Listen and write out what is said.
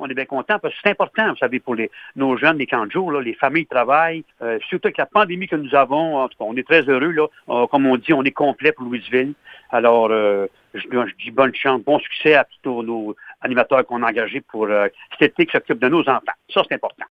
on est bien content parce que c'est important, vous savez, pour les, nos jeunes, les camps de jour, là, les familles travaillent. Euh, surtout avec la pandémie que nous avons, en tout cas, on est très heureux. Là. Euh, comme on dit, on est complet pour Louisville. Alors, euh, je, je, dis bonne chance, bon succès à tous nos animateurs qu'on a engagés pour euh, cet été qui s'occupe de nos enfants. Ça, c'est important.